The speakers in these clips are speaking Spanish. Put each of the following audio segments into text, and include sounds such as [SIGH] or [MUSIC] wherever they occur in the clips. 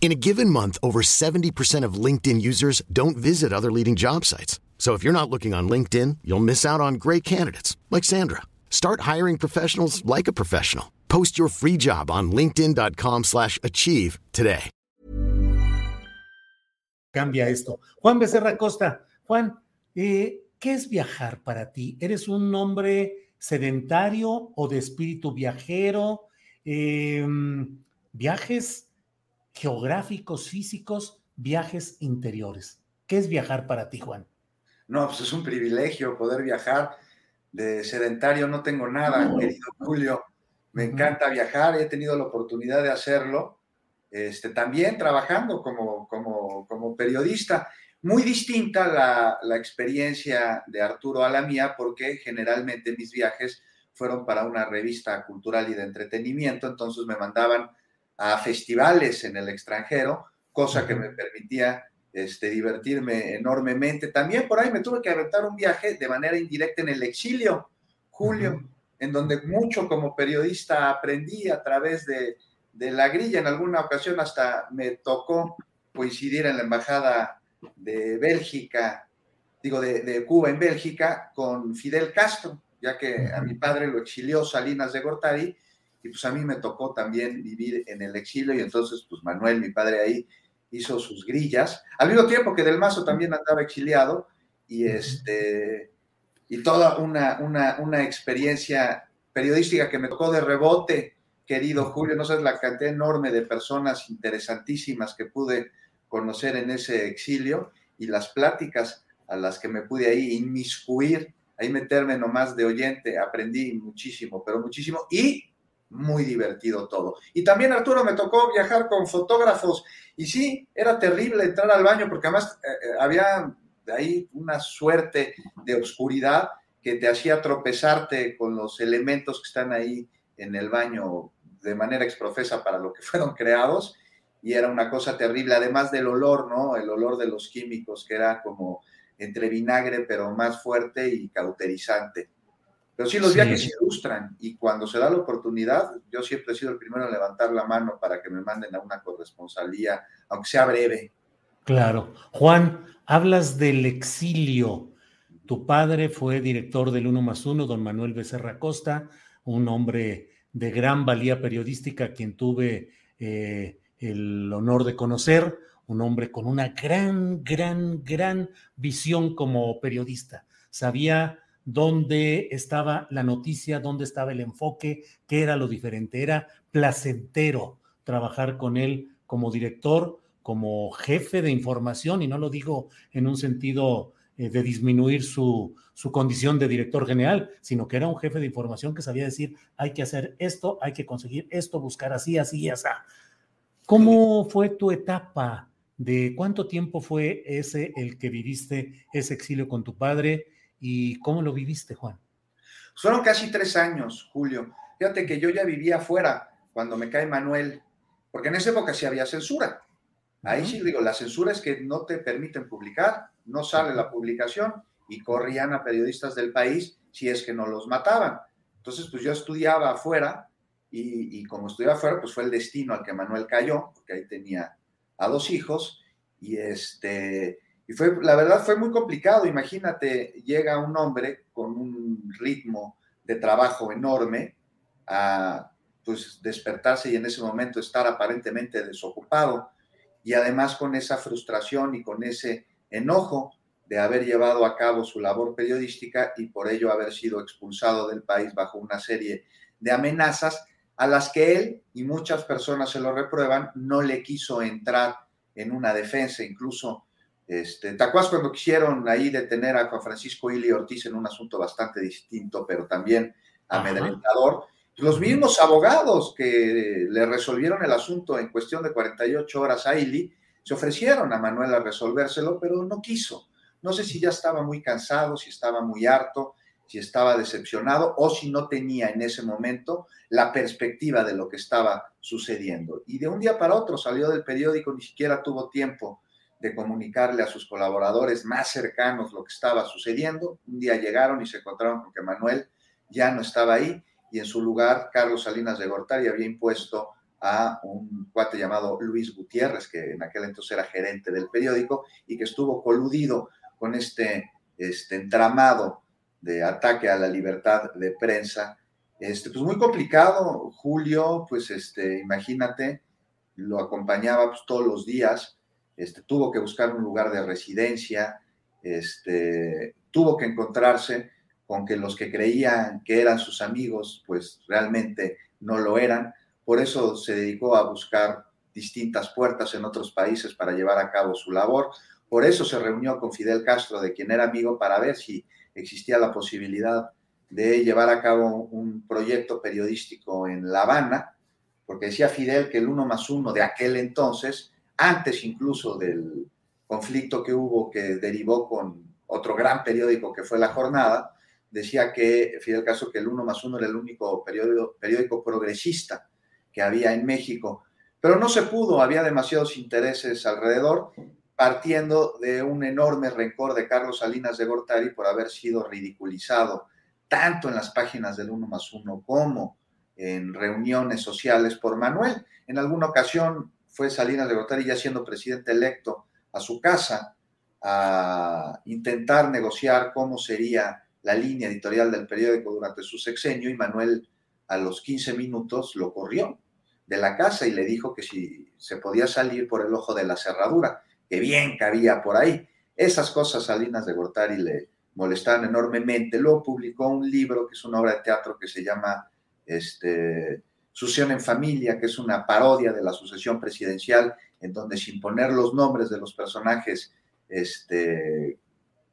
In a given month, over 70% of LinkedIn users don't visit other leading job sites. So if you're not looking on LinkedIn, you'll miss out on great candidates like Sandra. Start hiring professionals like a professional. Post your free job on linkedin.com/achieve today. Cambia esto. Juan Becerra Costa. Juan, eh, ¿qué es viajar para ti? ¿Eres un hombre sedentario o de espíritu viajero? Eh, ¿Viajes geográficos, físicos, viajes interiores. ¿Qué es viajar para ti, Juan? No, pues es un privilegio poder viajar. De sedentario no tengo nada, querido Julio. Me encanta viajar, he tenido la oportunidad de hacerlo. Este, también trabajando como, como, como periodista. Muy distinta la, la, experiencia de Arturo a la mía, porque generalmente mis viajes fueron para una revista cultural y de entretenimiento, entonces me mandaban a festivales en el extranjero, cosa que me permitía este, divertirme enormemente. También por ahí me tuve que aventar un viaje de manera indirecta en el exilio, Julio, en donde mucho como periodista aprendí a través de, de, la grilla. En alguna ocasión hasta me tocó coincidir en la embajada de Bélgica, digo, de, de Cuba en Bélgica, con Fidel Castro, ya que a mi padre lo exilió Salinas de Gortari y pues a mí me tocó también vivir en el exilio y entonces pues Manuel, mi padre ahí, hizo sus grillas, al mismo tiempo que Del Mazo también andaba exiliado y este y toda una, una, una experiencia periodística que me tocó de rebote, querido Julio, no sabes la cantidad enorme de personas interesantísimas que pude conocer en ese exilio y las pláticas a las que me pude ahí inmiscuir, ahí meterme nomás de oyente, aprendí muchísimo, pero muchísimo, y muy divertido todo. Y también Arturo me tocó viajar con fotógrafos y sí, era terrible entrar al baño porque además eh, eh, había ahí una suerte de oscuridad que te hacía tropezarte con los elementos que están ahí en el baño de manera exprofesa para lo que [LAUGHS] fueron creados y era una cosa terrible, además del olor, ¿no? El olor de los químicos que era como entre vinagre pero más fuerte y cauterizante. Pero sí, los viajes se ilustran y cuando se da la oportunidad, yo siempre he sido el primero en levantar la mano para que me manden a una corresponsalía, aunque sea breve. Claro. Juan, hablas del exilio. Tu padre fue director del Uno más Uno, don Manuel Becerra Costa, un hombre de gran valía periodística, quien tuve eh, el honor de conocer, un hombre con una gran, gran, gran visión como periodista. Sabía dónde estaba la noticia, dónde estaba el enfoque, qué era lo diferente. Era placentero trabajar con él como director, como jefe de información, y no lo digo en un sentido eh, de disminuir su, su condición de director general, sino que era un jefe de información que sabía decir, hay que hacer esto, hay que conseguir esto, buscar así, así y así. ¿Cómo fue tu etapa? ¿De cuánto tiempo fue ese el que viviste ese exilio con tu padre? ¿Y cómo lo viviste, Juan? Fueron casi tres años, Julio. Fíjate que yo ya vivía afuera cuando me cae Manuel, porque en esa época sí había censura. Ahí sí digo, la censura es que no te permiten publicar, no sale la publicación y corrían a periodistas del país si es que no los mataban. Entonces, pues yo estudiaba afuera y, y como estudiaba afuera, pues fue el destino al que Manuel cayó, porque ahí tenía a dos hijos y este y fue, la verdad fue muy complicado, imagínate, llega un hombre con un ritmo de trabajo enorme a pues despertarse y en ese momento estar aparentemente desocupado. Y además con esa frustración y con ese enojo de haber llevado a cabo su labor periodística y por ello haber sido expulsado del país bajo una serie de amenazas a las que él y muchas personas se lo reprueban, no le quiso entrar en una defensa, incluso, este, ¿te acuerdas cuando quisieron ahí detener a Juan Francisco Ili Ortiz en un asunto bastante distinto, pero también amedrentador? Los mismos abogados que le resolvieron el asunto en cuestión de 48 horas a Ili, se ofrecieron a Manuel a resolvérselo, pero no quiso. No sé si ya estaba muy cansado, si estaba muy harto, si estaba decepcionado o si no tenía en ese momento la perspectiva de lo que estaba sucediendo. Y de un día para otro salió del periódico, ni siquiera tuvo tiempo de comunicarle a sus colaboradores más cercanos lo que estaba sucediendo. Un día llegaron y se encontraron con que Manuel ya no estaba ahí y en su lugar Carlos Salinas de Gortari había impuesto a un cuate llamado Luis Gutiérrez, que en aquel entonces era gerente del periódico y que estuvo coludido con este, este entramado de ataque a la libertad de prensa. Este, pues muy complicado, Julio, pues este, imagínate, lo acompañaba pues, todos los días, este, tuvo que buscar un lugar de residencia, este, tuvo que encontrarse con que los que creían que eran sus amigos, pues realmente no lo eran. Por eso se dedicó a buscar distintas puertas en otros países para llevar a cabo su labor. Por eso se reunió con Fidel Castro, de quien era amigo, para ver si existía la posibilidad de llevar a cabo un proyecto periodístico en La Habana, porque decía Fidel que el uno más uno de aquel entonces, antes incluso del conflicto que hubo que derivó con otro gran periódico que fue La Jornada, decía que Fidel Castro que el uno más uno era el único periódico, periódico progresista que había en México, pero no se pudo, había demasiados intereses alrededor partiendo de un enorme rencor de Carlos Salinas de Gortari por haber sido ridiculizado tanto en las páginas del Uno más Uno como en reuniones sociales por Manuel. En alguna ocasión fue Salinas de Gortari ya siendo presidente electo a su casa a intentar negociar cómo sería la línea editorial del periódico durante su sexenio y Manuel a los 15 minutos lo corrió de la casa y le dijo que si se podía salir por el ojo de la cerradura que bien cabía por ahí. Esas cosas Salinas de Gortari le molestaban enormemente. Luego publicó un libro que es una obra de teatro que se llama este, Sucesión en Familia, que es una parodia de la sucesión presidencial, en donde sin poner los nombres de los personajes, este,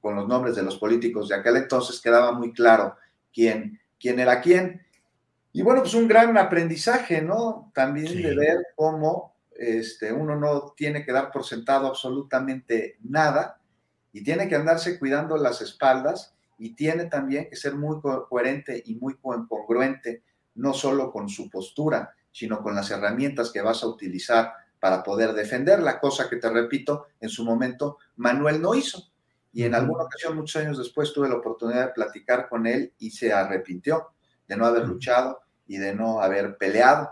con los nombres de los políticos de aquel entonces, quedaba muy claro quién, quién era quién. Y bueno, pues un gran aprendizaje, ¿no? También de ver cómo este, uno no tiene que dar por sentado absolutamente nada y tiene que andarse cuidando las espaldas y tiene también que ser muy coherente y muy congruente, no solo con su postura, sino con las herramientas que vas a utilizar para poder defender la cosa que te repito, en su momento Manuel no hizo. Y en alguna ocasión, muchos años después, tuve la oportunidad de platicar con él y se arrepintió de no haber luchado y de no haber peleado.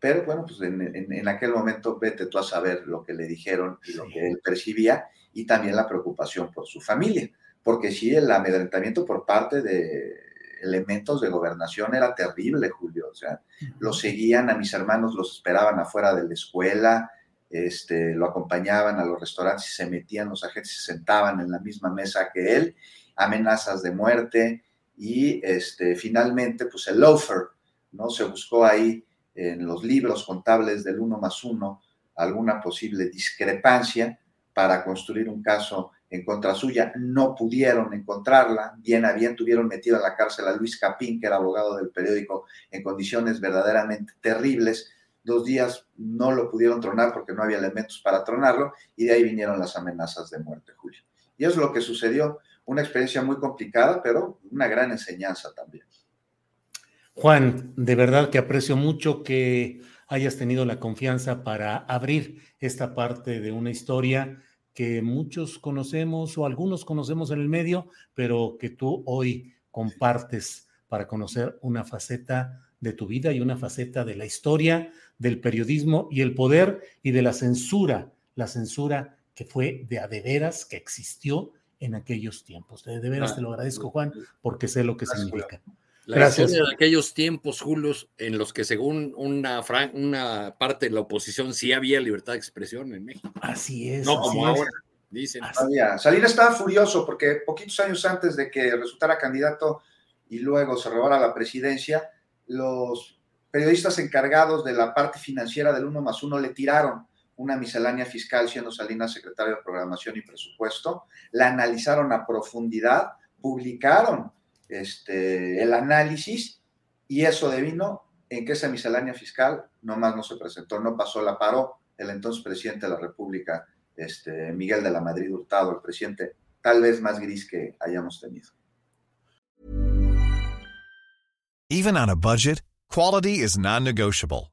Pero bueno, pues en, aquel momento vete tú a saber lo que le dijeron y lo que él percibía y también la preocupación por su familia, porque sí, el amedrentamiento por parte de elementos de gobernación era terrible, Julio. O sea, lo seguían a mis hermanos, los esperaban afuera de la escuela, este, lo acompañaban a los restaurantes y se metían, los agentes se sentaban en la misma mesa que él, amenazas de muerte y este, finalmente, pues el loafer, ¿no? Se buscó ahí en los libros contables del uno más uno alguna posible discrepancia para construir un caso en contra suya. No pudieron encontrarla. Bien a bien tuvieron metido en la cárcel a Luis Capín, que era abogado del periódico, en condiciones verdaderamente terribles. Dos días no lo pudieron tronar porque no había elementos para tronarlo y de ahí vinieron las amenazas de muerte, Julio. Y es lo que sucedió. Una experiencia muy complicada, pero una gran enseñanza también. Juan, de verdad que aprecio mucho que hayas tenido la confianza para abrir esta parte de una historia que muchos conocemos o algunos conocemos en el medio, pero que tú hoy compartes para conocer una faceta de tu vida y una faceta de la historia, del periodismo y el poder y de la censura, la censura que fue de a de veras, que existió en aquellos tiempos. De, de veras te lo agradezco, Juan, porque sé lo que significa. La Gracias. historia de aquellos tiempos, Julius, en los que según una, una parte de la oposición sí había libertad de expresión en México. Así es. No como ahora. Dicen. Salinas estaba furioso porque poquitos años antes de que resultara candidato y luego se robara la presidencia, los periodistas encargados de la parte financiera del uno más uno le tiraron una miscelánea fiscal siendo Salinas secretario de Programación y Presupuesto, la analizaron a profundidad, publicaron este, el análisis y eso devino en que esa miscelánea fiscal nomás no se presentó, no pasó, la paró el entonces presidente de la República, este, Miguel de la Madrid Hurtado, el presidente tal vez más gris que hayamos tenido. Even on a budget, quality is non-negotiable.